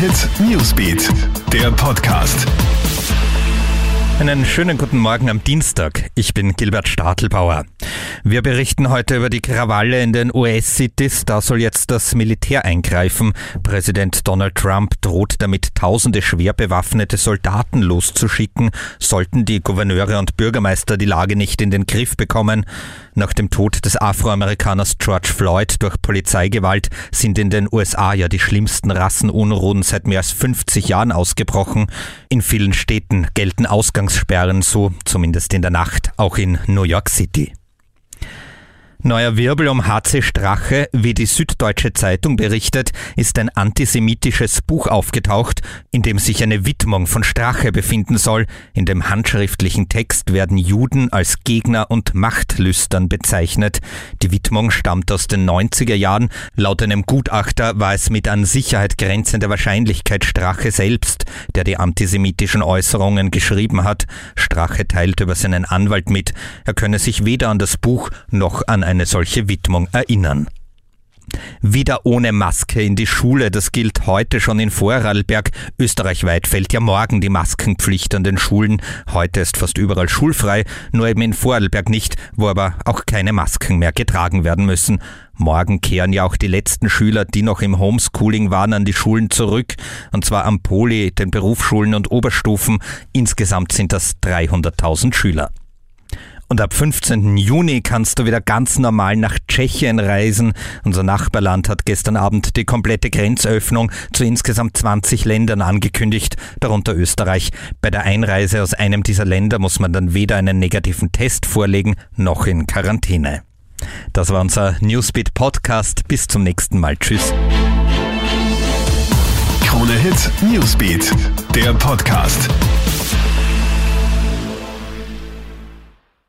Hit Newsbeat, der Podcast. Einen schönen guten Morgen am Dienstag. Ich bin Gilbert Stadelbauer. Wir berichten heute über die Krawalle in den US-Cities. Da soll jetzt das Militär eingreifen. Präsident Donald Trump droht damit, tausende schwer bewaffnete Soldaten loszuschicken, sollten die Gouverneure und Bürgermeister die Lage nicht in den Griff bekommen. Nach dem Tod des Afroamerikaners George Floyd durch Polizeigewalt sind in den USA ja die schlimmsten Rassenunruhen seit mehr als 50 Jahren ausgebrochen. In vielen Städten gelten Ausgangssperren, so zumindest in der Nacht, auch in New York City. Neuer Wirbel um HC Strache, wie die Süddeutsche Zeitung berichtet, ist ein antisemitisches Buch aufgetaucht, in dem sich eine Widmung von Strache befinden soll. In dem handschriftlichen Text werden Juden als Gegner und Machtlüstern bezeichnet. Die Widmung stammt aus den 90er Jahren. Laut einem Gutachter war es mit an Sicherheit grenzender Wahrscheinlichkeit Strache selbst, der die antisemitischen Äußerungen geschrieben hat. Strache teilt über seinen Anwalt mit, er könne sich weder an das Buch noch an eine solche Widmung erinnern. Wieder ohne Maske in die Schule, das gilt heute schon in Vorarlberg. Österreichweit fällt ja morgen die Maskenpflicht an den Schulen. Heute ist fast überall schulfrei, nur eben in Vorarlberg nicht, wo aber auch keine Masken mehr getragen werden müssen. Morgen kehren ja auch die letzten Schüler, die noch im Homeschooling waren, an die Schulen zurück, und zwar am Poli, den Berufsschulen und Oberstufen. Insgesamt sind das 300.000 Schüler. Und ab 15. Juni kannst du wieder ganz normal nach Tschechien reisen. Unser Nachbarland hat gestern Abend die komplette Grenzöffnung zu insgesamt 20 Ländern angekündigt, darunter Österreich. Bei der Einreise aus einem dieser Länder muss man dann weder einen negativen Test vorlegen, noch in Quarantäne. Das war unser Newsbeat Podcast. Bis zum nächsten Mal. Tschüss. Krone Hit Newsbeat, der Podcast.